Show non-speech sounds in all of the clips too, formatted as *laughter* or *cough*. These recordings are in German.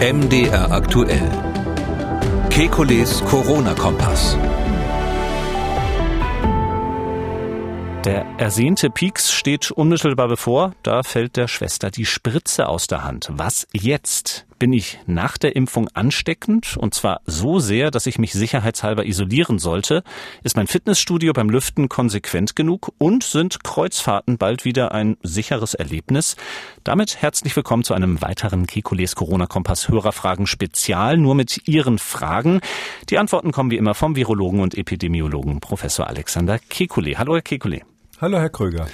MDR aktuell. Kekules Corona-Kompass. Der ersehnte Pieks steht unmittelbar bevor. Da fällt der Schwester die Spritze aus der Hand. Was jetzt? Bin ich nach der Impfung ansteckend? Und zwar so sehr, dass ich mich sicherheitshalber isolieren sollte? Ist mein Fitnessstudio beim Lüften konsequent genug? Und sind Kreuzfahrten bald wieder ein sicheres Erlebnis? Damit herzlich willkommen zu einem weiteren Kekules Corona-Kompass Hörerfragen Spezial. Nur mit Ihren Fragen. Die Antworten kommen wie immer vom Virologen und Epidemiologen Professor Alexander Kekule. Hallo, Herr Kekule. Hallo, Herr Kröger.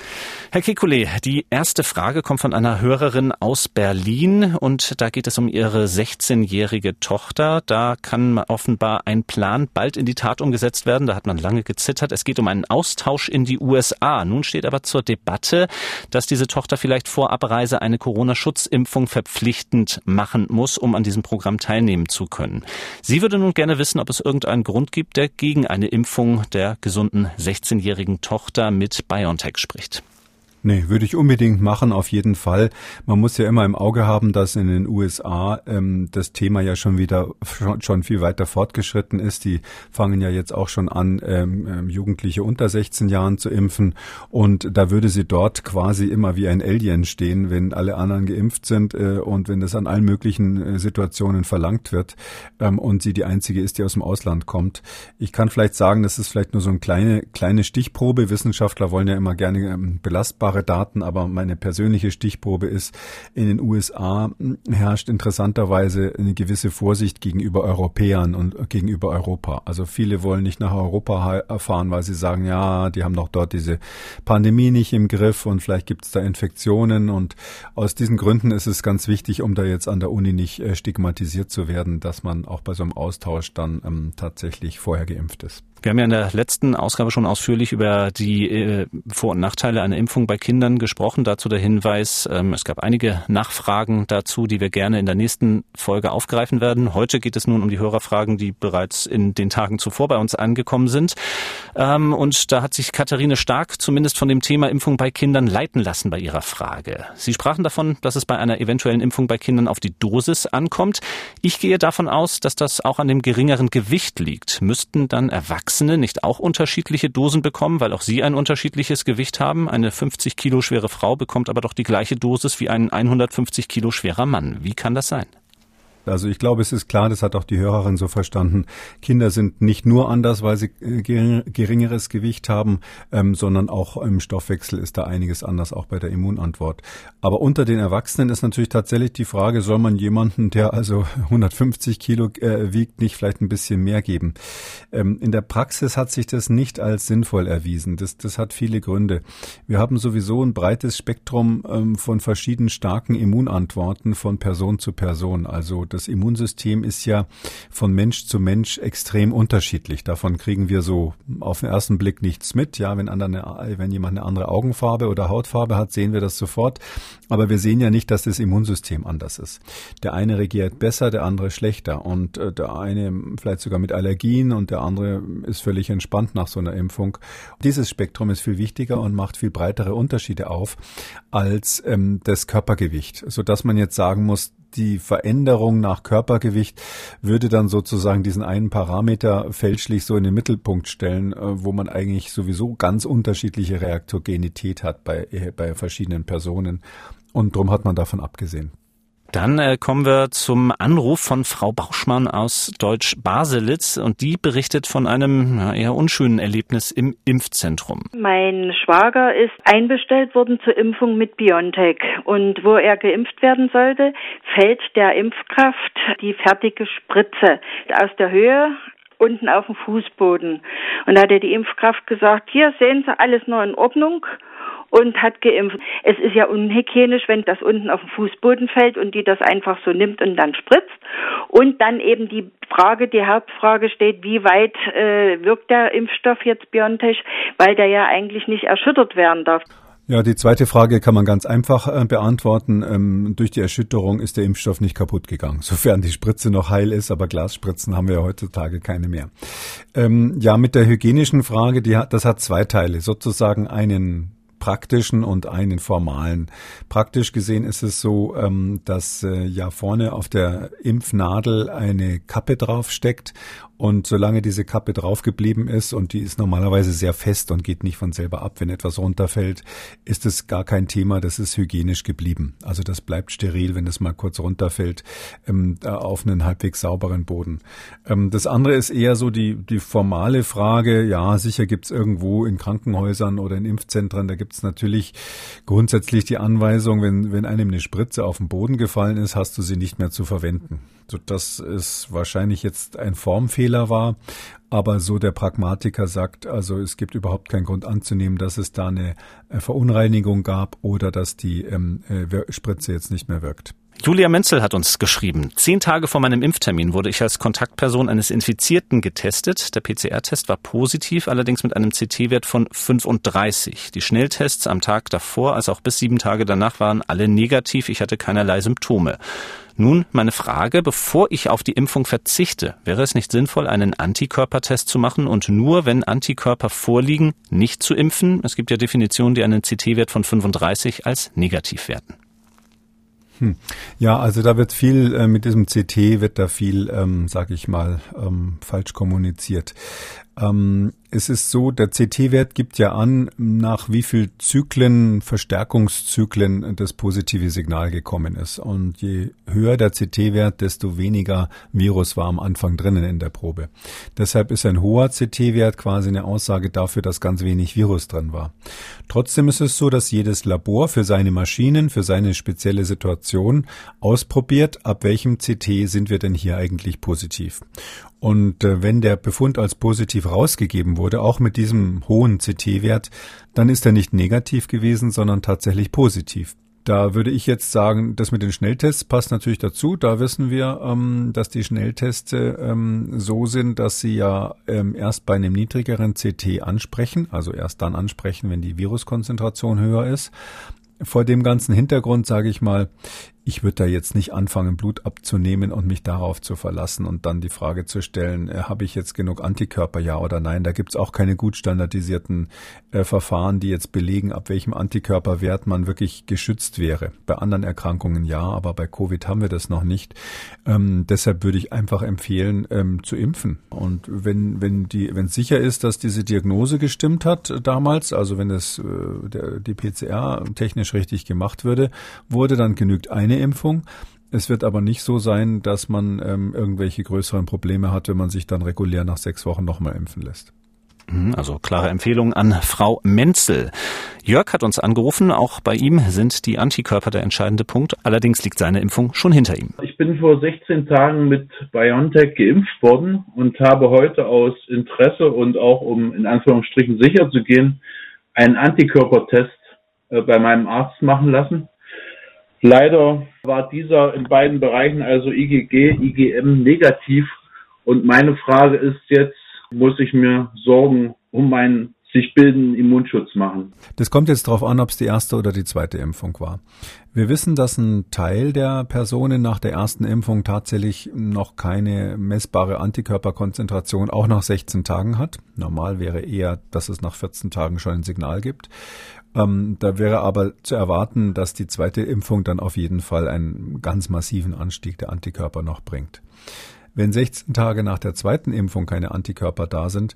Herr Kekulé, die erste Frage kommt von einer Hörerin aus Berlin und da geht es um ihre 16-jährige Tochter. Da kann offenbar ein Plan bald in die Tat umgesetzt werden. Da hat man lange gezittert. Es geht um einen Austausch in die USA. Nun steht aber zur Debatte, dass diese Tochter vielleicht vor Abreise eine Corona-Schutzimpfung verpflichtend machen muss, um an diesem Programm teilnehmen zu können. Sie würde nun gerne wissen, ob es irgendeinen Grund gibt, der gegen eine Impfung der gesunden 16-jährigen Tochter mit BioNTech spricht. Nee, würde ich unbedingt machen, auf jeden Fall. Man muss ja immer im Auge haben, dass in den USA ähm, das Thema ja schon wieder schon, viel weiter fortgeschritten ist. Die fangen ja jetzt auch schon an, ähm, ähm Jugendliche unter 16 Jahren zu impfen. Und da würde sie dort quasi immer wie ein Alien stehen, wenn alle anderen geimpft sind äh, und wenn das an allen möglichen äh, Situationen verlangt wird ähm, und sie die einzige ist, die aus dem Ausland kommt. Ich kann vielleicht sagen, das ist vielleicht nur so eine kleine, kleine Stichprobe. Wissenschaftler wollen ja immer gerne ähm, belastbare klare Daten, aber meine persönliche Stichprobe ist, in den USA herrscht interessanterweise eine gewisse Vorsicht gegenüber Europäern und gegenüber Europa. Also viele wollen nicht nach Europa erfahren, weil sie sagen, ja, die haben doch dort diese Pandemie nicht im Griff und vielleicht gibt es da Infektionen und aus diesen Gründen ist es ganz wichtig, um da jetzt an der Uni nicht äh, stigmatisiert zu werden, dass man auch bei so einem Austausch dann ähm, tatsächlich vorher geimpft ist. Wir haben ja in der letzten Ausgabe schon ausführlich über die äh, Vor- und Nachteile einer Impfung bei Kindern gesprochen. Dazu der Hinweis, ähm, es gab einige Nachfragen dazu, die wir gerne in der nächsten Folge aufgreifen werden. Heute geht es nun um die Hörerfragen, die bereits in den Tagen zuvor bei uns angekommen sind. Ähm, und da hat sich Katharine Stark zumindest von dem Thema Impfung bei Kindern leiten lassen bei ihrer Frage. Sie sprachen davon, dass es bei einer eventuellen Impfung bei Kindern auf die Dosis ankommt. Ich gehe davon aus, dass das auch an dem geringeren Gewicht liegt. Müssten dann Erwachsene Erwachsene nicht auch unterschiedliche Dosen bekommen, weil auch sie ein unterschiedliches Gewicht haben? Eine 50 Kilo schwere Frau bekommt aber doch die gleiche Dosis wie ein 150 Kilo schwerer Mann. Wie kann das sein? Also ich glaube, es ist klar, das hat auch die Hörerin so verstanden. Kinder sind nicht nur anders, weil sie äh, geringeres Gewicht haben, ähm, sondern auch im Stoffwechsel ist da einiges anders, auch bei der Immunantwort. Aber unter den Erwachsenen ist natürlich tatsächlich die Frage, soll man jemanden, der also *laughs* 150 Kilo äh, wiegt, nicht vielleicht ein bisschen mehr geben? Ähm, in der Praxis hat sich das nicht als sinnvoll erwiesen. Das, das hat viele Gründe. Wir haben sowieso ein breites Spektrum ähm, von verschiedenen starken Immunantworten von Person zu Person. Also das Immunsystem ist ja von Mensch zu Mensch extrem unterschiedlich. Davon kriegen wir so auf den ersten Blick nichts mit. Ja, wenn, andere, wenn jemand eine andere Augenfarbe oder Hautfarbe hat, sehen wir das sofort. Aber wir sehen ja nicht, dass das Immunsystem anders ist. Der eine regiert besser, der andere schlechter. Und äh, der eine vielleicht sogar mit Allergien und der andere ist völlig entspannt nach so einer Impfung. Dieses Spektrum ist viel wichtiger und macht viel breitere Unterschiede auf als ähm, das Körpergewicht, sodass man jetzt sagen muss, die Veränderung nach Körpergewicht würde dann sozusagen diesen einen Parameter fälschlich so in den Mittelpunkt stellen, äh, wo man eigentlich sowieso ganz unterschiedliche Reaktogenität hat bei, äh, bei verschiedenen Personen. Und drum hat man davon abgesehen. Dann äh, kommen wir zum Anruf von Frau Bauschmann aus Deutsch Baselitz und die berichtet von einem na, eher unschönen Erlebnis im Impfzentrum. Mein Schwager ist einbestellt worden zur Impfung mit BioNTech und wo er geimpft werden sollte, fällt der Impfkraft die fertige Spritze aus der Höhe unten auf dem Fußboden. Und da hat die Impfkraft gesagt, hier sehen Sie alles nur in Ordnung und hat geimpft. Es ist ja unhygienisch, wenn das unten auf den Fußboden fällt und die das einfach so nimmt und dann spritzt. Und dann eben die Frage, die Hauptfrage steht, wie weit äh, wirkt der Impfstoff jetzt BioNTech, weil der ja eigentlich nicht erschüttert werden darf. Ja, die zweite Frage kann man ganz einfach äh, beantworten. Ähm, durch die Erschütterung ist der Impfstoff nicht kaputt gegangen, *laughs* sofern die Spritze noch heil ist, aber Glasspritzen haben wir ja heutzutage keine mehr. Ähm, ja, mit der hygienischen Frage, die das hat zwei Teile. Sozusagen einen praktischen und einen formalen. Praktisch gesehen ist es so, ähm, dass äh, ja vorne auf der Impfnadel eine Kappe draufsteckt und solange diese Kappe drauf geblieben ist und die ist normalerweise sehr fest und geht nicht von selber ab, wenn etwas runterfällt, ist es gar kein Thema. Das ist hygienisch geblieben. Also das bleibt steril, wenn es mal kurz runterfällt ähm, auf einen halbwegs sauberen Boden. Ähm, das andere ist eher so die, die formale Frage. Ja, sicher gibt's irgendwo in Krankenhäusern oder in Impfzentren, da gibt's natürlich grundsätzlich die Anweisung, wenn, wenn einem eine Spritze auf den Boden gefallen ist, hast du sie nicht mehr zu verwenden. So, das ist wahrscheinlich jetzt ein Formfehler war, aber so der Pragmatiker sagt, also es gibt überhaupt keinen Grund anzunehmen, dass es da eine äh, Verunreinigung gab oder dass die ähm, äh, Spritze jetzt nicht mehr wirkt. Julia Menzel hat uns geschrieben, zehn Tage vor meinem Impftermin wurde ich als Kontaktperson eines Infizierten getestet. Der PCR-Test war positiv, allerdings mit einem CT-Wert von 35. Die Schnelltests am Tag davor als auch bis sieben Tage danach waren alle negativ. Ich hatte keinerlei Symptome. Nun meine Frage, bevor ich auf die Impfung verzichte, wäre es nicht sinnvoll, einen Antikörpertest zu machen und nur, wenn Antikörper vorliegen, nicht zu impfen? Es gibt ja Definitionen, die einen CT-Wert von 35 als negativ werten. Hm. Ja, also da wird viel äh, mit diesem CT wird da viel, ähm, sage ich mal, ähm, falsch kommuniziert. Ähm, es ist so, der CT-Wert gibt ja an, nach wie viel Zyklen, Verstärkungszyklen das positive Signal gekommen ist. Und je höher der CT-Wert, desto weniger Virus war am Anfang drinnen in der Probe. Deshalb ist ein hoher CT-Wert quasi eine Aussage dafür, dass ganz wenig Virus drin war. Trotzdem ist es so, dass jedes Labor für seine Maschinen, für seine spezielle Situation ausprobiert, ab welchem CT sind wir denn hier eigentlich positiv. Und äh, wenn der Befund als positiv rausgegeben wurde, auch mit diesem hohen CT-Wert, dann ist er nicht negativ gewesen, sondern tatsächlich positiv. Da würde ich jetzt sagen, das mit den Schnelltests passt natürlich dazu. Da wissen wir, ähm, dass die Schnelltests ähm, so sind, dass sie ja ähm, erst bei einem niedrigeren CT ansprechen, also erst dann ansprechen, wenn die Viruskonzentration höher ist. Vor dem ganzen Hintergrund sage ich mal, ich würde da jetzt nicht anfangen, Blut abzunehmen und mich darauf zu verlassen und dann die Frage zu stellen, äh, habe ich jetzt genug Antikörper, ja oder nein? Da gibt's auch keine gut standardisierten äh, Verfahren, die jetzt belegen, ab welchem Antikörperwert man wirklich geschützt wäre. Bei anderen Erkrankungen ja, aber bei Covid haben wir das noch nicht. Ähm, deshalb würde ich einfach empfehlen, ähm, zu impfen. Und wenn, wenn die, wenn sicher ist, dass diese Diagnose gestimmt hat äh, damals, also wenn es äh, der, die PCR technisch richtig gemacht würde, wurde, dann genügt eine eine Impfung. Es wird aber nicht so sein, dass man ähm, irgendwelche größeren Probleme hat, wenn man sich dann regulär nach sechs Wochen nochmal impfen lässt. Mhm, also klare Empfehlung an Frau Menzel. Jörg hat uns angerufen. Auch bei ihm sind die Antikörper der entscheidende Punkt. Allerdings liegt seine Impfung schon hinter ihm. Ich bin vor 16 Tagen mit BioNTech geimpft worden und habe heute aus Interesse und auch um in Anführungsstrichen sicher zu gehen, einen Antikörpertest äh, bei meinem Arzt machen lassen. Leider war dieser in beiden Bereichen, also IgG, IgM, negativ. Und meine Frage ist jetzt, muss ich mir Sorgen um meinen sich bildenden Immunschutz machen. Das kommt jetzt darauf an, ob es die erste oder die zweite Impfung war. Wir wissen, dass ein Teil der Personen nach der ersten Impfung tatsächlich noch keine messbare Antikörperkonzentration auch nach 16 Tagen hat. Normal wäre eher, dass es nach 14 Tagen schon ein Signal gibt. Ähm, da wäre aber zu erwarten, dass die zweite Impfung dann auf jeden Fall einen ganz massiven Anstieg der Antikörper noch bringt. Wenn 16 Tage nach der zweiten Impfung keine Antikörper da sind,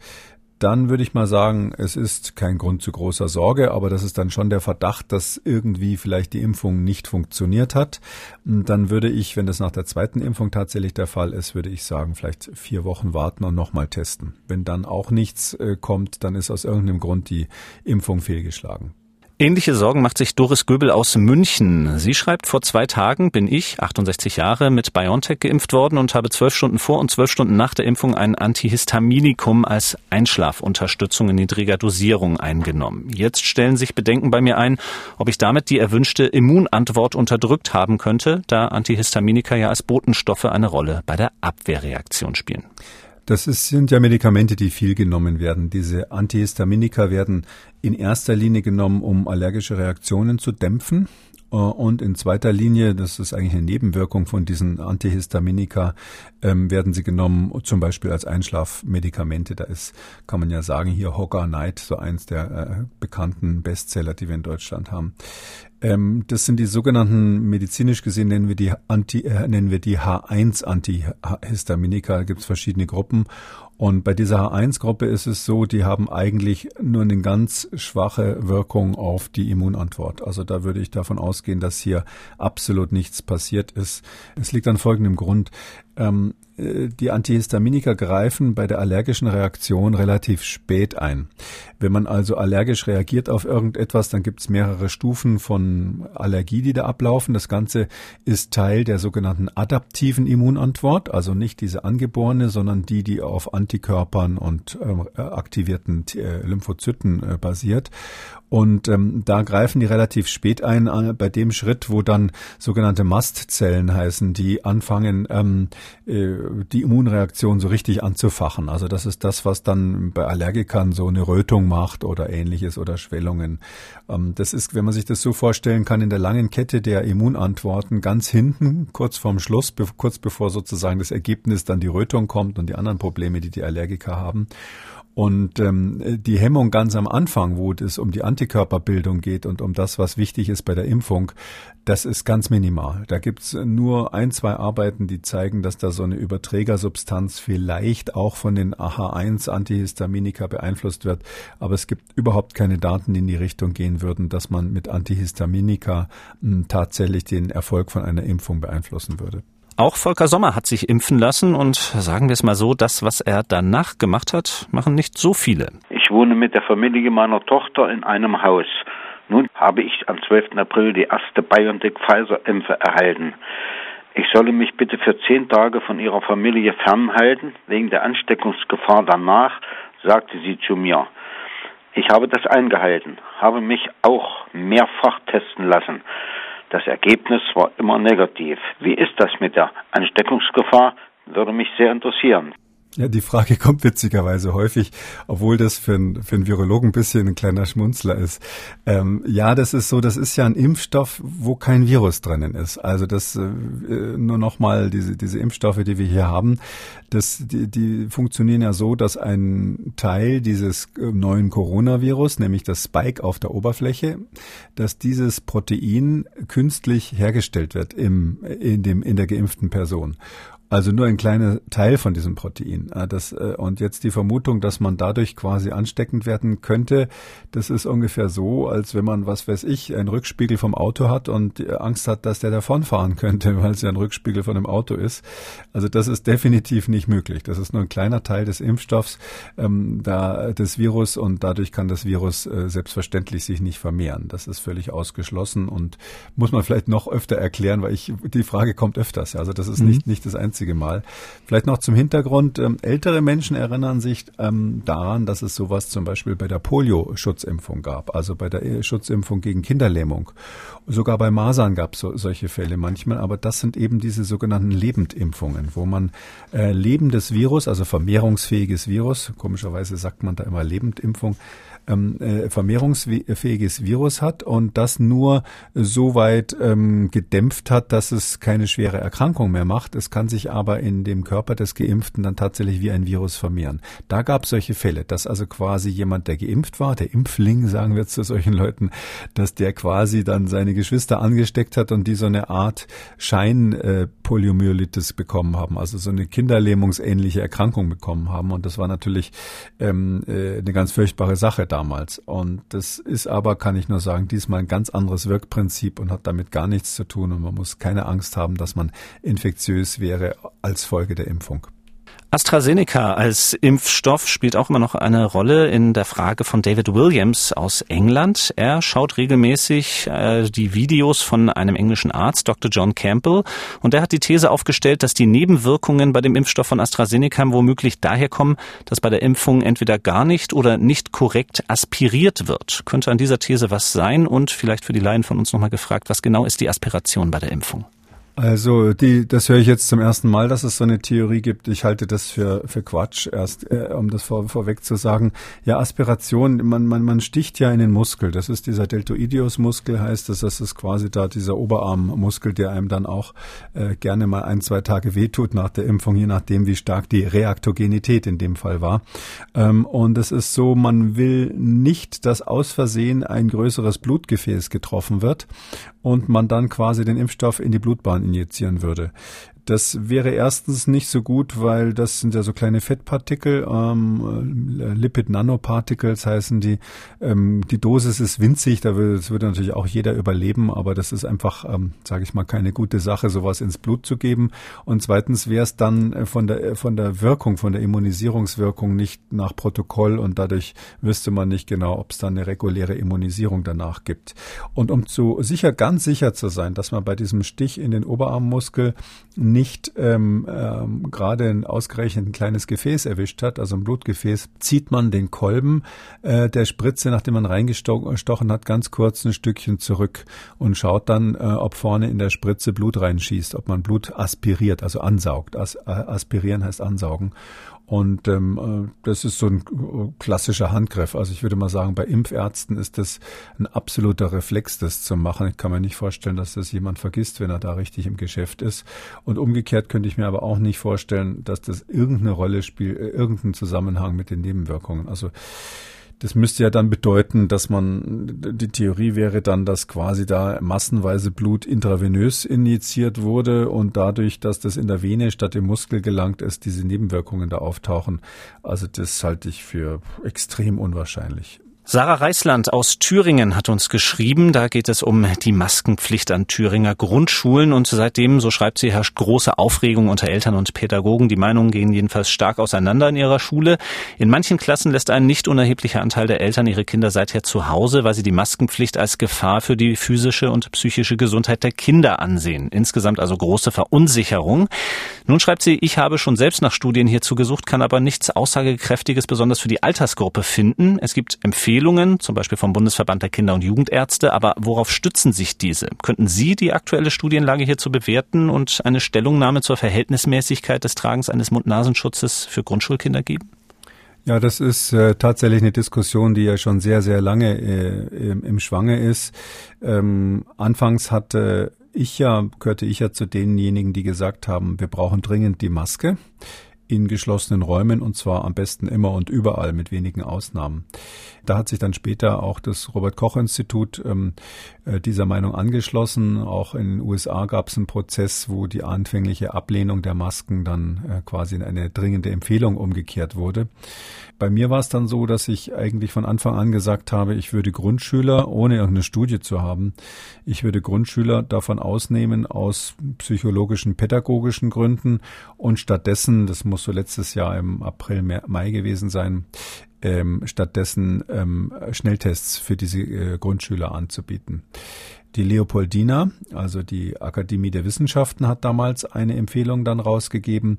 dann würde ich mal sagen, es ist kein Grund zu großer Sorge, aber das ist dann schon der Verdacht, dass irgendwie vielleicht die Impfung nicht funktioniert hat. Dann würde ich, wenn das nach der zweiten Impfung tatsächlich der Fall ist, würde ich sagen, vielleicht vier Wochen warten und nochmal testen. Wenn dann auch nichts äh, kommt, dann ist aus irgendeinem Grund die Impfung fehlgeschlagen. Ähnliche Sorgen macht sich Doris Göbel aus München. Sie schreibt, vor zwei Tagen bin ich, 68 Jahre, mit BioNTech geimpft worden und habe zwölf Stunden vor und zwölf Stunden nach der Impfung ein Antihistaminikum als Einschlafunterstützung in niedriger Dosierung eingenommen. Jetzt stellen sich Bedenken bei mir ein, ob ich damit die erwünschte Immunantwort unterdrückt haben könnte, da Antihistaminika ja als Botenstoffe eine Rolle bei der Abwehrreaktion spielen. Das ist, sind ja Medikamente, die viel genommen werden. Diese Antihistaminika werden in erster Linie genommen, um allergische Reaktionen zu dämpfen. Äh, und in zweiter Linie, das ist eigentlich eine Nebenwirkung von diesen Antihistaminika, ähm, werden sie genommen, zum Beispiel als Einschlafmedikamente. Da ist, kann man ja sagen, hier Hogger Night, so eins der äh, bekannten Bestseller, die wir in Deutschland haben. Ähm, das sind die sogenannten, medizinisch gesehen nennen wir die Anti, äh, nennen wir die H1-Antihistaminika. Da gibt es verschiedene Gruppen. Und bei dieser H1-Gruppe ist es so, die haben eigentlich nur eine ganz schwache Wirkung auf die Immunantwort. Also da würde ich davon ausgehen, dass hier absolut nichts passiert ist. Es liegt an folgendem Grund. Ähm, äh, die Antihistaminika greifen bei der allergischen Reaktion relativ spät ein. Wenn man also allergisch reagiert auf irgendetwas, dann gibt es mehrere Stufen von Allergie, die da ablaufen. Das Ganze ist Teil der sogenannten adaptiven Immunantwort, also nicht diese angeborene, sondern die, die auf Antikörpern und äh, aktivierten äh, Lymphozyten äh, basiert. Und ähm, da greifen die relativ spät ein, äh, bei dem Schritt, wo dann sogenannte Mastzellen heißen, die anfangen, ähm, äh, die Immunreaktion so richtig anzufachen. Also das ist das, was dann bei Allergikern so eine Rötung macht oder ähnliches oder Schwellungen. Ähm, das ist, wenn man sich das so vorstellen kann, in der langen Kette der Immunantworten ganz hinten, kurz vorm Schluss, be kurz bevor sozusagen das Ergebnis dann die Rötung kommt und die anderen Probleme, die die Allergiker haben. Und ähm, die Hemmung ganz am Anfang, wo es um die Antikörperbildung geht und um das, was wichtig ist bei der Impfung, das ist ganz minimal. Da gibt's nur ein, zwei Arbeiten, die zeigen, dass da so eine Überträgersubstanz vielleicht auch von den AH1-Antihistaminika beeinflusst wird. Aber es gibt überhaupt keine Daten, die in die Richtung gehen würden, dass man mit Antihistaminika m, hm, tatsächlich den Erfolg von einer Impfung beeinflussen würde. Auch Volker Sommer hat sich impfen lassen und sagen wir es mal so, das, was er danach gemacht hat, machen nicht so viele. Ich wohne mit der Familie meiner Tochter in einem Haus. Nun habe ich am 12. April die erste BioNTech-Pfizer-Impfe erhalten. Ich solle mich bitte für zehn Tage von ihrer Familie fernhalten, wegen der Ansteckungsgefahr danach, sagte sie zu mir. Ich habe das eingehalten, habe mich auch mehrfach testen lassen. Das Ergebnis war immer negativ. Wie ist das mit der Ansteckungsgefahr? Würde mich sehr interessieren. Ja, die Frage *laughs* kommt witzigerweise häufig, obwohl das für, ein, für einen Virologen ein bisschen ein kleiner Schmunzler ist. Ähm, ja, das ist so, das ist ja ein Impfstoff, wo kein Virus drinnen ist. Also das äh, nur nochmal, diese, diese Impfstoffe, die wir hier haben, das, die, die funktionieren ja so, dass ein Teil dieses äh, neuen Coronavirus, nämlich das Spike auf der Oberfläche, dass dieses Protein künstlich hergestellt wird im, in, dem, in der geimpften Person. Also nur ein kleiner Teil von diesem Protein. Äh, das, äh, und jetzt die Vermutung, dass man dadurch quasi ansteckend werden könnte, das ist ungefähr so, als wenn man, was weiß ich, einen Rückspiegel vom Auto hat und Angst hat, dass der davonfahren könnte, *laughs* weil es ja ein Rückspiegel von einem Auto ist. Also das ist definitiv nicht möglich. Das ist nur ein kleiner Teil des Impfstoffs ähm, da, des Virus und dadurch kann das Virus äh, selbstverständlich sich nicht vermehren. Das ist völlig ausgeschlossen und muss man vielleicht noch öfter erklären, weil ich die Frage kommt öfters. Also das ist mhm. nicht, nicht das einzige einzige Mal. Vielleicht noch zum Hintergrund. Ähm, ältere Menschen erinnern sich ähm, daran, dass es sowas zum Beispiel bei der Polio-Schutzimpfung gab, also bei der Schutzimpfung gegen Kinderlähmung. Sogar bei Masern gab es so, solche Fälle manchmal, aber das sind eben diese sogenannten Lebendimpfungen, wo man äh, lebendes Virus, also vermehrungsfähiges Virus, komischerweise sagt man da immer Lebendimpfung, ähm, äh, vermehrungsfähiges Virus hat und das nur so weit ähm, gedämpft hat, dass es keine schwere Erkrankung mehr macht. Es kann sich aber in dem Körper des Geimpften dann tatsächlich wie ein Virus vermehren. Da gab es solche Fälle, dass also quasi jemand, der geimpft war, der Impfling, sagen wir zu solchen Leuten, dass der quasi dann seine Geschwister angesteckt hat und die so eine Art Schein-Poliomyelitis äh, bekommen haben, also so eine kinderlähmungsähnliche Erkrankung bekommen haben. Und das war natürlich ähm, äh, eine ganz furchtbare Sache da damals. Und das ist aber, kann ich nur sagen, diesmal ein ganz anderes Wirkprinzip und hat damit gar nichts zu tun. Und man muss keine Angst haben, dass man infektiös wäre als Folge der Impfung. AstraZeneca als Impfstoff spielt auch immer noch eine Rolle in der Frage von David Williams aus England. Er schaut regelmäßig äh, die Videos von einem englischen Arzt, Dr. John Campbell, und er hat die These aufgestellt, dass die Nebenwirkungen bei dem Impfstoff von AstraZeneca womöglich daher kommen, dass bei der Impfung entweder gar nicht oder nicht korrekt aspiriert wird. Könnte an dieser These was sein? Und vielleicht für die Laien von uns nochmal gefragt, was genau ist die Aspiration bei der Impfung? Also die, das höre ich jetzt zum ersten Mal, dass es so eine Theorie gibt. Ich halte das für, für Quatsch, erst äh, um das vor, vorweg zu sagen. Ja, Aspiration, man, man, man sticht ja in den Muskel. Das ist dieser Deltoideus-Muskel, heißt das. Das ist quasi da dieser Oberarmmuskel, der einem dann auch äh, gerne mal ein, zwei Tage wehtut nach der Impfung, je nachdem, wie stark die Reaktogenität in dem Fall war. Ähm, und es ist so, man will nicht, dass aus Versehen ein größeres Blutgefäß getroffen wird und man dann quasi den Impfstoff in die Blutbahn injizieren würde. Das wäre erstens nicht so gut, weil das sind ja so kleine Fettpartikel, ähm, äh, Lipid Nanoparticles heißen die. Ähm, die Dosis ist winzig, da würde, das würde natürlich auch jeder überleben, aber das ist einfach, ähm, sage ich mal, keine gute Sache, sowas ins Blut zu geben. Und zweitens wäre es dann äh, von der von der Wirkung, von der Immunisierungswirkung nicht nach Protokoll und dadurch wüsste man nicht genau, ob es dann eine reguläre Immunisierung danach gibt. Und um zu sicher, ganz sicher zu sein, dass man bei diesem Stich in den Oberarmmuskel nicht ähm, ähm, gerade ein ausgerechnet ein kleines Gefäß erwischt hat, also ein Blutgefäß, zieht man den Kolben äh, der Spritze, nachdem man reingestochen hat, ganz kurz ein Stückchen zurück und schaut dann, äh, ob vorne in der Spritze Blut reinschießt, ob man Blut aspiriert, also ansaugt. As, äh, aspirieren heißt ansaugen. Und ähm, äh, das ist so ein äh, klassischer Handgriff. Also ich würde mal sagen, bei Impfärzten ist das ein absoluter Reflex, das zu machen. Ich kann mir nicht vorstellen, dass das jemand vergisst, wenn er da richtig im Geschäft ist. Und umgekehrt könnte ich mir aber auch nicht vorstellen, dass das irgendeine Rolle spielt, äh, irgendeinen Zusammenhang mit den Nebenwirkungen. Also das müsste ja dann bedeuten, dass man, die Theorie wäre dann, dass quasi da massenweise Blut intravenös injiziert wurde und dadurch, dass das in der Vene statt im Muskel gelangt ist, diese Nebenwirkungen da auftauchen. Also das halte ich für extrem unwahrscheinlich. Sarah Reisland aus Thüringen hat uns geschrieben. Da geht es um die Maskenpflicht an Thüringer Grundschulen. Und seitdem, so schreibt sie, herrscht große Aufregung unter Eltern und Pädagogen. Die Meinungen gehen jedenfalls stark auseinander in ihrer Schule. In manchen Klassen lässt ein nicht unerheblicher Anteil der Eltern ihre Kinder seither zu Hause, weil sie die Maskenpflicht als Gefahr für die physische und psychische Gesundheit der Kinder ansehen. Insgesamt also große Verunsicherung. Nun schreibt sie, ich habe schon selbst nach Studien hierzu gesucht, kann aber nichts Aussagekräftiges besonders für die Altersgruppe finden. Es gibt Empfehlungen Empfehlungen, zum Beispiel vom Bundesverband der Kinder- und Jugendärzte. Aber worauf stützen sich diese? Könnten Sie die aktuelle Studienlage hierzu bewerten und eine Stellungnahme zur Verhältnismäßigkeit des Tragens eines Mund-Nasenschutzes für Grundschulkinder geben? Ja, das ist äh, tatsächlich eine Diskussion, die ja schon sehr, sehr lange äh, im, im, Schwange ist. Ähm, anfangs hatte ich ja, gehörte ich ja zu denjenigen, die gesagt haben, wir brauchen dringend die Maske in geschlossenen Räumen und zwar am besten immer und überall mit wenigen Ausnahmen. Da hat sich dann später auch das Robert Koch Institut ähm, äh, dieser Meinung angeschlossen. Auch in den USA gab es einen Prozess, wo die anfängliche Ablehnung der Masken dann äh, quasi in eine dringende Empfehlung umgekehrt wurde. Bei mir war es dann so, dass ich eigentlich von Anfang an gesagt habe, ich würde Grundschüler, ohne irgendeine Studie zu haben, ich würde Grundschüler davon ausnehmen aus psychologischen, pädagogischen Gründen und stattdessen, das muss so letztes Jahr im April, Mai gewesen sein, ähm, stattdessen ähm, Schnelltests für diese äh, Grundschüler anzubieten. Die Leopoldina, also die Akademie der Wissenschaften, hat damals eine Empfehlung dann rausgegeben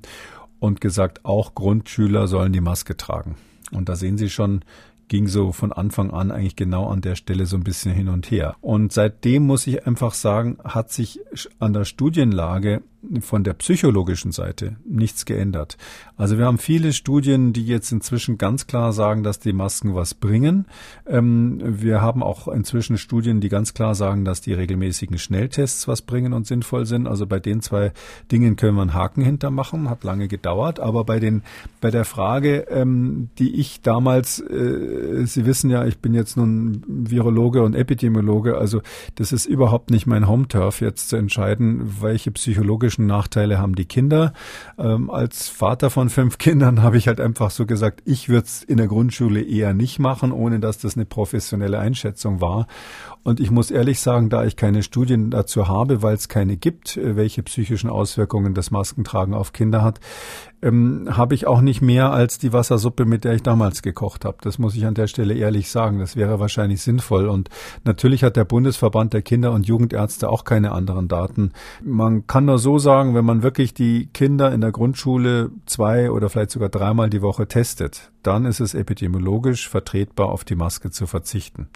und gesagt, auch Grundschüler sollen die Maske tragen. Und da sehen Sie schon, ging so von Anfang an eigentlich genau an der Stelle so ein bisschen hin und her. Und seitdem muss ich einfach sagen, hat sich an der Studienlage von der psychologischen Seite nichts geändert. Also wir haben viele Studien, die jetzt inzwischen ganz klar sagen, dass die Masken was bringen. Ähm, wir haben auch inzwischen Studien, die ganz klar sagen, dass die regelmäßigen Schnelltests was bringen und sinnvoll sind. Also bei den zwei Dingen können wir einen Haken hintermachen, hat lange gedauert. Aber bei den, bei der Frage, ähm, die ich damals, äh, Sie wissen ja, ich bin jetzt nun Virologe und Epidemiologe, also das ist überhaupt nicht mein Home-Turf jetzt zu entscheiden, welche psychologische psychologischen Nachteile haben die Kinder. Ähm, als Vater von fünf Kindern habe ich halt einfach so gesagt, ich würde es in der Grundschule eher nicht machen, ohne dass das eine professionelle Einschätzung war. Und ich muss ehrlich sagen, da ich keine Studien dazu habe, weil es keine gibt, äh, welche psychischen Auswirkungen das Maskentragen auf Kinder hat, ähm, habe ich auch nicht mehr als die Wassersuppe, mit der ich damals gekocht habe. Das muss ich an der Stelle ehrlich sagen. Das wäre wahrscheinlich sinnvoll. Und natürlich hat der Bundesverband der Kinder- und Jugendärzte auch keine anderen Daten. Man kann nur so sagen, wenn man wirklich die Kinder in der Grundschule zwei oder vielleicht sogar dreimal die Woche testet, dann ist es epidemiologisch vertretbar, auf die Maske zu verzichten.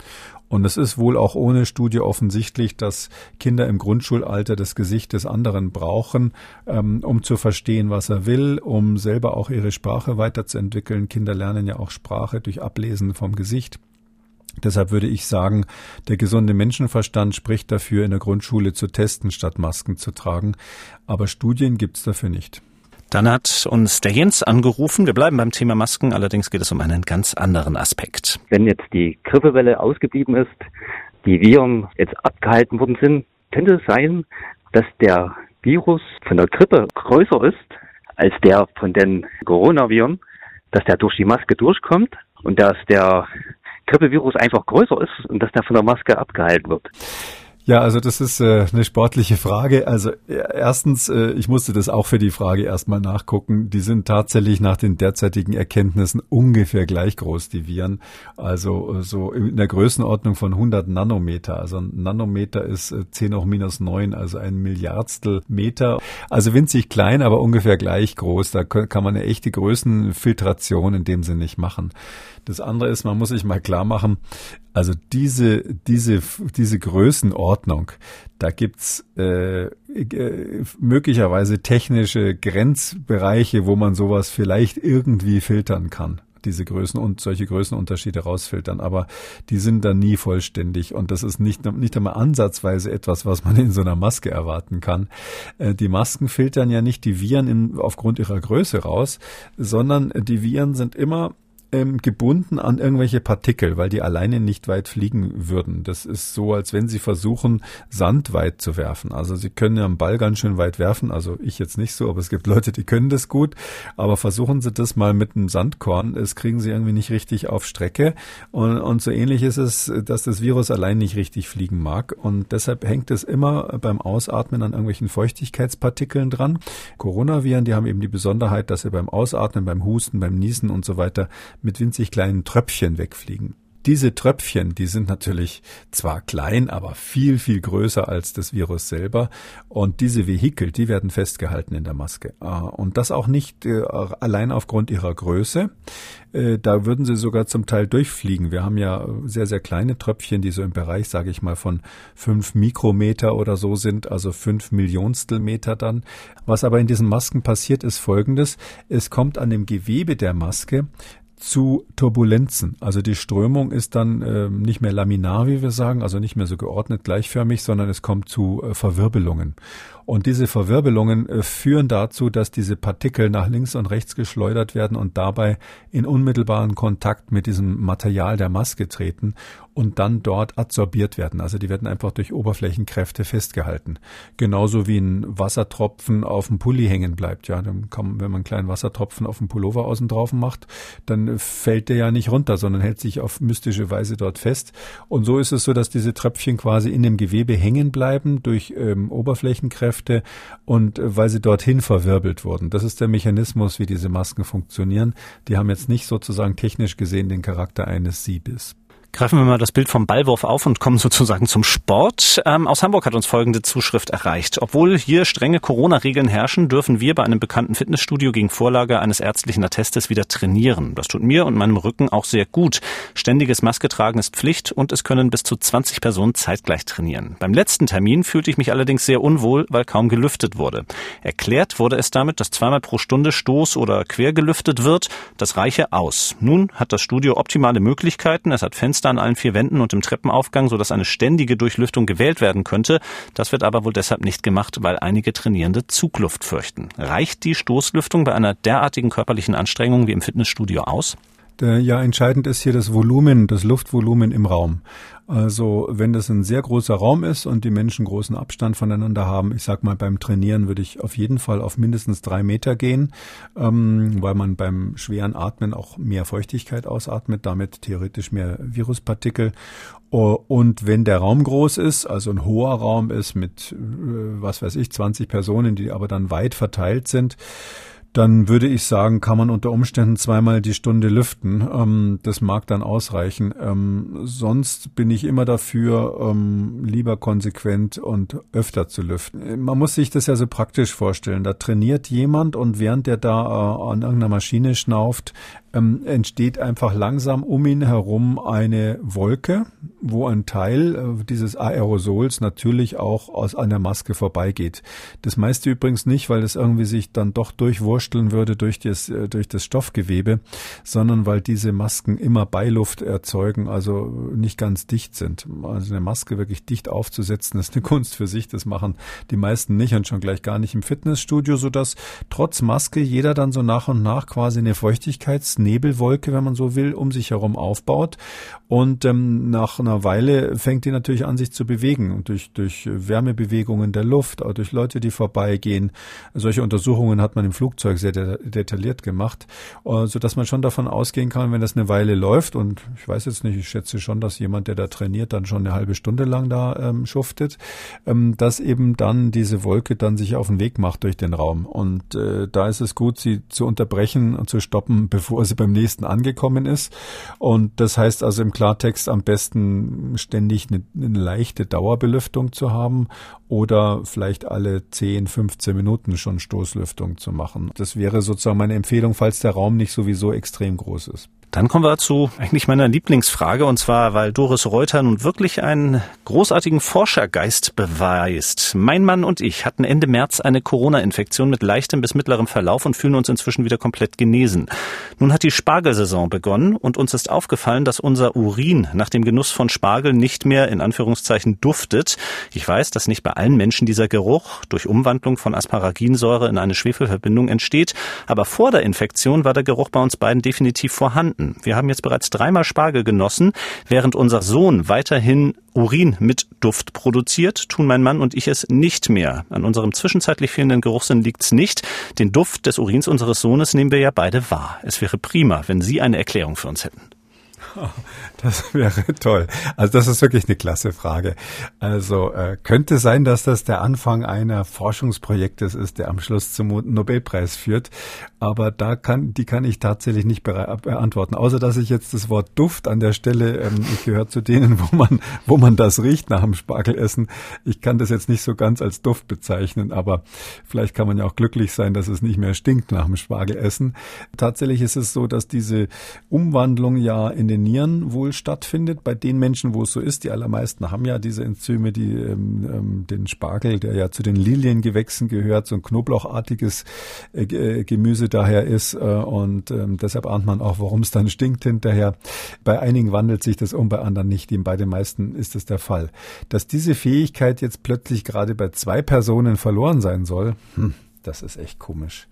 Und es ist wohl auch ohne Studie offensichtlich, dass Kinder im Grundschulalter das Gesicht des anderen brauchen, ähm, um zu verstehen, was er will, um selber auch ihre Sprache weiterzuentwickeln. Kinder lernen ja auch Sprache durch Ablesen vom Gesicht. Deshalb würde ich sagen, der gesunde Menschenverstand spricht dafür, in der Grundschule zu testen, statt Masken zu tragen. Aber Studien gibt es dafür nicht. Dann hat uns der Jens angerufen. Wir bleiben beim Thema Masken, allerdings geht es um einen ganz anderen Aspekt. Wenn jetzt die Grippewelle ausgeblieben ist, die Viren jetzt abgehalten worden sind, könnte es sein, dass der Virus von der Grippe größer ist als der von den Coronaviren, dass der durch die Maske durchkommt und dass der Grippevirus einfach größer ist und dass der von der Maske abgehalten wird. Ja, also das ist äh, eine sportliche Frage. Also erstens, äh, ich musste das auch für die Frage erstmal nachgucken. Die sind tatsächlich nach den derzeitigen Erkenntnissen ungefähr gleich groß, die Viren. Also äh, so in der Größenordnung von 100 Nanometer. Also ein Nanometer ist äh, 10 hoch minus 9, also ein Milliardstel Meter. Also winzig klein, aber ungefähr gleich groß. Da kann man eine echte Größenfiltration in dem Sinne nicht machen. Das andere ist, man muss sich mal klar machen, also diese, diese, diese Größenordnung, da gibt's äh, äh, möglicherweise technische Grenzbereiche, wo man sowas vielleicht irgendwie filtern kann diese Größen und solche Größenunterschiede rausfiltern, aber die sind dann nie vollständig und das ist nicht, nicht einmal ansatzweise etwas, was man in so einer Maske erwarten kann. Äh, die Masken filtern ja nicht die Viren in, aufgrund ihrer Größe raus, sondern die Viren sind immer ähm, gebunden an irgendwelche Partikel, weil die alleine nicht weit fliegen würden. Das ist so, als wenn sie versuchen, Sand weit zu werfen. Also sie können ja einen Ball ganz schön weit werfen. Also ich jetzt nicht so, aber es gibt Leute, die können das gut. Aber versuchen sie das mal mit einem Sandkorn. Das kriegen sie irgendwie nicht richtig auf Strecke. Und, und so ähnlich ist es, dass das Virus allein nicht richtig fliegen mag. Und deshalb hängt es immer beim Ausatmen an irgendwelchen Feuchtigkeitspartikeln dran. Coronaviren, die haben eben die Besonderheit, dass sie beim Ausatmen, beim Husten, beim Niesen und so weiter mit winzig kleinen Tröpfchen wegfliegen. Diese Tröpfchen, die sind natürlich zwar klein, aber viel, viel größer als das Virus selber. Und diese Vehikel, die werden festgehalten in der Maske. Ah, und das auch nicht äh, allein aufgrund ihrer Größe. Äh, da würden sie sogar zum Teil durchfliegen. Wir haben ja sehr, sehr kleine Tröpfchen, die so im Bereich, sage ich mal, von fünf Mikrometer oder so sind, also fünf Millionstel Meter dann. Was aber in diesen Masken passiert, ist Folgendes. Es kommt an dem Gewebe der Maske zu Turbulenzen. Also die Strömung ist dann äh, nicht mehr laminar, wie wir sagen, also nicht mehr so geordnet gleichförmig, sondern es kommt zu äh, Verwirbelungen. Und diese Verwirbelungen äh, führen dazu, dass diese Partikel nach links und rechts geschleudert werden und dabei in unmittelbaren Kontakt mit diesem Material der Maske treten und dann dort adsorbiert werden. Also die werden einfach durch Oberflächenkräfte festgehalten. Genauso wie ein Wassertropfen auf dem Pulli hängen bleibt. Ja, dann kann, wenn man einen kleinen Wassertropfen auf dem Pullover außen drauf macht, dann fällt der ja nicht runter, sondern hält sich auf mystische Weise dort fest. Und so ist es so, dass diese Tröpfchen quasi in dem Gewebe hängen bleiben durch ähm, Oberflächenkräfte und äh, weil sie dorthin verwirbelt wurden. Das ist der Mechanismus, wie diese Masken funktionieren. Die haben jetzt nicht sozusagen technisch gesehen den Charakter eines Siebes. Greifen wir mal das Bild vom Ballwurf auf und kommen sozusagen zum Sport. Ähm, aus Hamburg hat uns folgende Zuschrift erreicht. Obwohl hier strenge Corona-Regeln herrschen, dürfen wir bei einem bekannten Fitnessstudio gegen Vorlage eines ärztlichen Attestes wieder trainieren. Das tut mir und meinem Rücken auch sehr gut. Ständiges Maske tragen ist Pflicht und es können bis zu 20 Personen zeitgleich trainieren. Beim letzten Termin fühlte ich mich allerdings sehr unwohl, weil kaum gelüftet wurde. Erklärt wurde es damit, dass zweimal pro Stunde Stoß oder quer gelüftet wird. Das reiche aus. Nun hat das Studio optimale Möglichkeiten. Es hat Fenster Fenster an allen vier Wänden und im Treppenaufgang, sodass eine ständige Durchlüftung gewählt werden könnte. Das wird aber wohl deshalb nicht gemacht, weil einige Trainierende Zugluft fürchten. Reicht die Stoßlüftung bei einer derartigen körperlichen Anstrengung wie im Fitnessstudio aus? Ja, entscheidend ist hier das Volumen, das Luftvolumen im Raum. Also wenn das ein sehr großer Raum ist und die Menschen großen Abstand voneinander haben, ich sag mal beim Trainieren würde ich auf jeden Fall auf mindestens drei Meter gehen, ähm, weil man beim schweren Atmen auch mehr Feuchtigkeit ausatmet, damit theoretisch mehr Viruspartikel. Und wenn der Raum groß ist, also ein hoher Raum ist mit, äh, was weiß ich, 20 Personen, die aber dann weit verteilt sind, dann würde ich sagen, kann man unter Umständen zweimal die Stunde lüften. Ähm, das mag dann ausreichen. Ähm, sonst bin ich immer dafür, ähm, lieber konsequent und öfter zu lüften. Man muss sich das ja so praktisch vorstellen. Da trainiert jemand und während der da äh, an irgendeiner Maschine schnauft, ähm, entsteht einfach langsam um ihn herum eine Wolke, wo ein Teil äh, dieses Aerosols natürlich auch aus einer Maske vorbeigeht. Das meiste übrigens nicht, weil es irgendwie sich dann doch durchwursteln würde durch das, äh, durch das Stoffgewebe, sondern weil diese Masken immer Beiluft erzeugen, also nicht ganz dicht sind. Also eine Maske wirklich dicht aufzusetzen, *laughs* ist eine Kunst für sich. Das machen die meisten nicht und schon gleich gar nicht im Fitnessstudio, sodass trotz Maske jeder dann so nach und nach quasi eine Feuchtigkeitsnebelwolke, wenn man so will, um sich herum aufbaut. Und ähm, nach einer Weile fängt die natürlich an, sich zu bewegen. Und durch, durch Wärmebewegungen der Luft, auch durch Leute, die vorbeigehen. Solche Untersuchungen hat man im Flugzeug sehr detailliert gemacht, äh, so man schon davon ausgehen kann, wenn das eine Weile läuft, und ich weiß jetzt nicht, ich schätze schon, dass jemand, der da trainiert, dann schon eine halbe Stunde lang da ähm, schuftet, ähm, dass eben dann diese Wolke dann sich auf den Weg macht durch den Raum. Und äh, da ist es gut, sie zu unterbrechen und zu stoppen, *laughs* bevor sie beim nächsten angekommen ist. Und das heißt also im Klartext am besten ständig eine, eine leichte Dauerbelüftung zu haben oder vielleicht alle 10, 15 Minuten schon Stoßlüftung zu machen. Das wäre sozusagen meine Empfehlung, falls der Raum nicht sowieso extrem groß ist. Dann kommen wir zu eigentlich meiner Lieblingsfrage und zwar, weil Doris Reuter nun wirklich einen großartigen Forschergeist beweist. Mein Mann und ich hatten Ende März eine Corona-Infektion mit leichtem bis mittlerem Verlauf und fühlen uns inzwischen wieder komplett genesen. Nun hat die Spargelsaison begonnen und uns ist aufgefallen, dass unser Urin nach dem Genuss von Spargel nicht mehr in Anführungszeichen duftet. Ich weiß, dass nicht bei allen Menschen dieser Geruch durch Umwandlung von Asparaginsäure in eine Schwefelverbindung entsteht, aber vor der Infektion war der Geruch bei uns beiden definitiv vorhanden. Wir haben jetzt bereits dreimal Spargel genossen, während unser Sohn weiterhin Urin mit Duft produziert, tun mein Mann und ich es nicht mehr. An unserem zwischenzeitlich fehlenden Geruchssinn liegt's nicht. Den Duft des Urins unseres Sohnes nehmen wir ja beide wahr. Es wäre prima, wenn Sie eine Erklärung für uns hätten. *laughs* Das wäre toll. Also das ist wirklich eine klasse Frage. Also äh, könnte sein, dass das der Anfang einer Forschungsprojektes ist, der am Schluss zum Nobelpreis führt. Aber da kann, die kann ich tatsächlich nicht beantworten. Außer dass ich jetzt das Wort Duft an der Stelle, ähm, ich gehöre zu denen, wo man, wo man das riecht nach dem Spargelessen. Ich kann das jetzt nicht so ganz als Duft bezeichnen, aber vielleicht kann man ja auch glücklich sein, dass es nicht mehr stinkt nach dem Spargelessen. Tatsächlich ist es so, dass diese Umwandlung ja in den Nieren wohl stattfindet. Bei den Menschen, wo es so ist, die allermeisten haben ja diese Enzyme, die ähm, ähm, den Spargel, der ja zu den Liliengewächsen gehört, so ein knoblauchartiges äh, äh, Gemüse daher ist. Äh, und ähm, deshalb ahnt man auch, warum es dann stinkt hinterher. Bei einigen wandelt sich das um, bei anderen nicht. Bei den meisten ist es der Fall. Dass diese Fähigkeit jetzt plötzlich gerade bei zwei Personen verloren sein soll, hm, das ist echt komisch.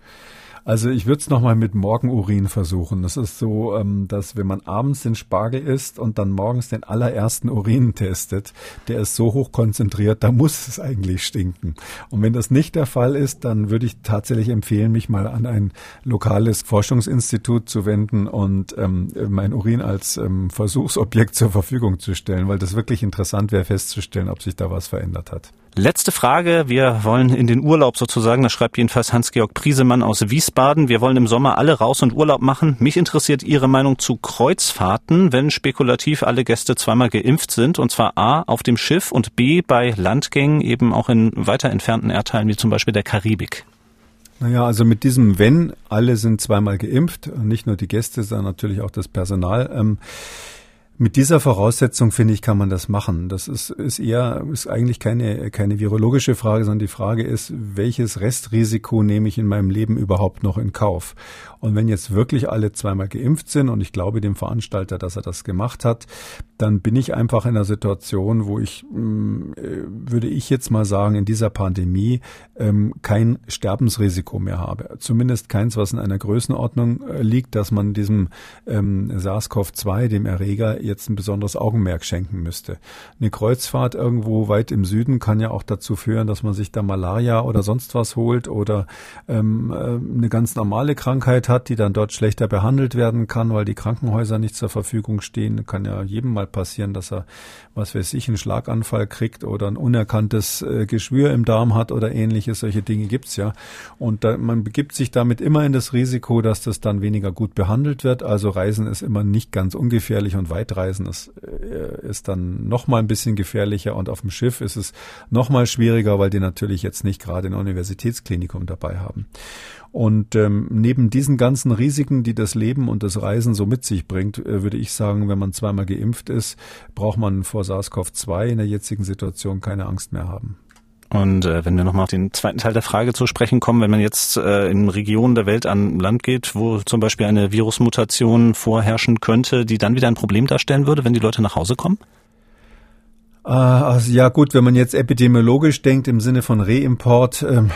Also ich würde es nochmal mit Morgenurin versuchen. Das ist so, ähm, dass wenn man abends den Spargel isst und dann morgens den allerersten Urin testet, der ist so hoch konzentriert, da muss es eigentlich stinken. Und wenn das nicht der Fall ist, dann würde ich tatsächlich empfehlen, mich mal an ein lokales Forschungsinstitut zu wenden und ähm, mein Urin als ähm, Versuchsobjekt zur Verfügung zu stellen, weil das wirklich interessant wäre festzustellen, ob sich da was verändert hat. Letzte Frage. Wir wollen in den Urlaub sozusagen. Das schreibt jedenfalls Hans-Georg Priesemann aus Wiesbaden. Wir wollen im Sommer alle raus und Urlaub machen. Mich interessiert Ihre Meinung zu Kreuzfahrten, wenn spekulativ alle Gäste zweimal geimpft sind. Und zwar A auf dem Schiff und B bei Landgängen eben auch in weiter entfernten Erdteilen wie zum Beispiel der Karibik. Naja, also mit diesem Wenn, alle sind zweimal geimpft, nicht nur die Gäste, sondern natürlich auch das Personal. Ähm, mit dieser Voraussetzung, finde ich, kann man das machen. Das ist, ist eher, ist eigentlich keine, keine virologische Frage, sondern die Frage ist, welches Restrisiko nehme ich in meinem Leben überhaupt noch in Kauf? Und wenn jetzt wirklich alle zweimal geimpft sind, und ich glaube dem Veranstalter, dass er das gemacht hat, dann bin ich einfach in einer Situation, wo ich, mm, äh, würde ich jetzt mal sagen, in dieser Pandemie ähm, kein Sterbensrisiko mehr habe. Zumindest keins, was in einer Größenordnung äh, liegt, dass man diesem ähm, SARS-CoV-2, dem Erreger, jetzt ein besonderes Augenmerk schenken müsste. Eine Kreuzfahrt irgendwo weit im Süden kann ja auch dazu führen, dass man sich da Malaria oder sonst was holt oder ähm, äh, eine ganz normale Krankheit hat, die dann dort schlechter behandelt werden kann, weil die Krankenhäuser nicht zur Verfügung stehen. Kann ja jedem mal passieren, dass er, was weiß ich, einen Schlaganfall kriegt oder ein unerkanntes äh, Geschwür im Darm hat oder ähnliches. Solche Dinge gibt's ja. Und da, man begibt sich damit immer in das Risiko, dass das dann weniger gut behandelt wird. Also Reisen ist immer nicht ganz ungefährlich und Weitreisen ist, äh, ist dann noch mal ein bisschen gefährlicher und auf dem Schiff ist es noch mal schwieriger, weil die natürlich jetzt nicht gerade ein Universitätsklinikum dabei haben. Und ähm, neben diesen ganzen Risiken, die das Leben und das Reisen so mit sich bringt, äh, würde ich sagen, wenn man zweimal geimpft ist, braucht man vor SARS-CoV-2 in der jetzigen Situation keine Angst mehr haben. Und äh, wenn wir nochmal auf den zweiten Teil der Frage zu sprechen kommen, wenn man jetzt äh, in Regionen der Welt an Land geht, wo zum Beispiel eine Virusmutation vorherrschen könnte, die dann wieder ein Problem darstellen würde, wenn die Leute nach Hause kommen? Äh, also ja gut, wenn man jetzt epidemiologisch denkt im Sinne von Reimport, ähm,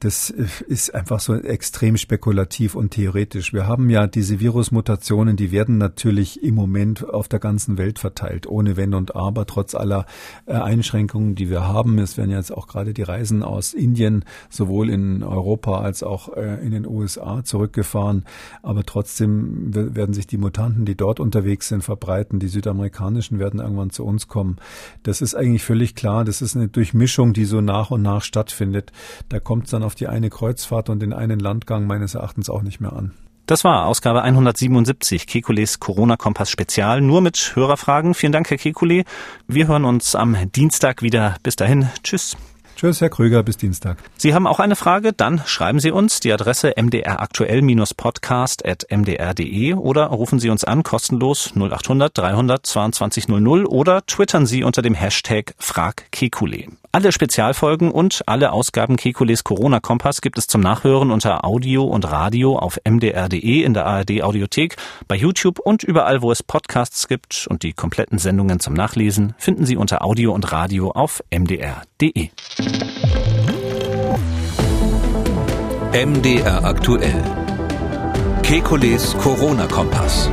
das ist einfach so extrem spekulativ und theoretisch. Wir haben ja diese Virusmutationen, die werden natürlich im Moment auf der ganzen Welt verteilt, ohne Wenn und Aber, trotz aller äh, Einschränkungen, die wir haben. Es werden jetzt auch gerade die Reisen aus Indien sowohl in Europa als auch äh, in den USA zurückgefahren. Aber trotzdem werden sich die Mutanten, die dort unterwegs sind, verbreiten. Die südamerikanischen werden irgendwann zu uns kommen. Das ist eigentlich völlig klar. Das ist eine Durchmischung, die so nach und nach stattfindet. Da kommt es dann auf die eine Kreuzfahrt und den einen Landgang meines Erachtens auch nicht mehr an. Das war Ausgabe 177 Kekules Corona-Kompass Spezial, nur mit Hörerfragen. Vielen Dank, Herr Kekule. Wir hören uns am Dienstag wieder. Bis dahin. Tschüss. Tschüss, Herr Krüger, bis Dienstag. Sie haben auch eine Frage? Dann schreiben Sie uns die Adresse mdraktuell-podcast.mdr.de oder rufen Sie uns an, kostenlos 0800 300 2200 oder twittern Sie unter dem Hashtag FragKekule. Alle Spezialfolgen und alle Ausgaben Kekules Corona-Kompass gibt es zum Nachhören unter Audio und Radio auf mdr.de in der ARD Audiothek, bei YouTube und überall, wo es Podcasts gibt. Und die kompletten Sendungen zum Nachlesen finden Sie unter Audio und Radio auf mdr.de. MDR aktuell. Kekules Corona-Kompass.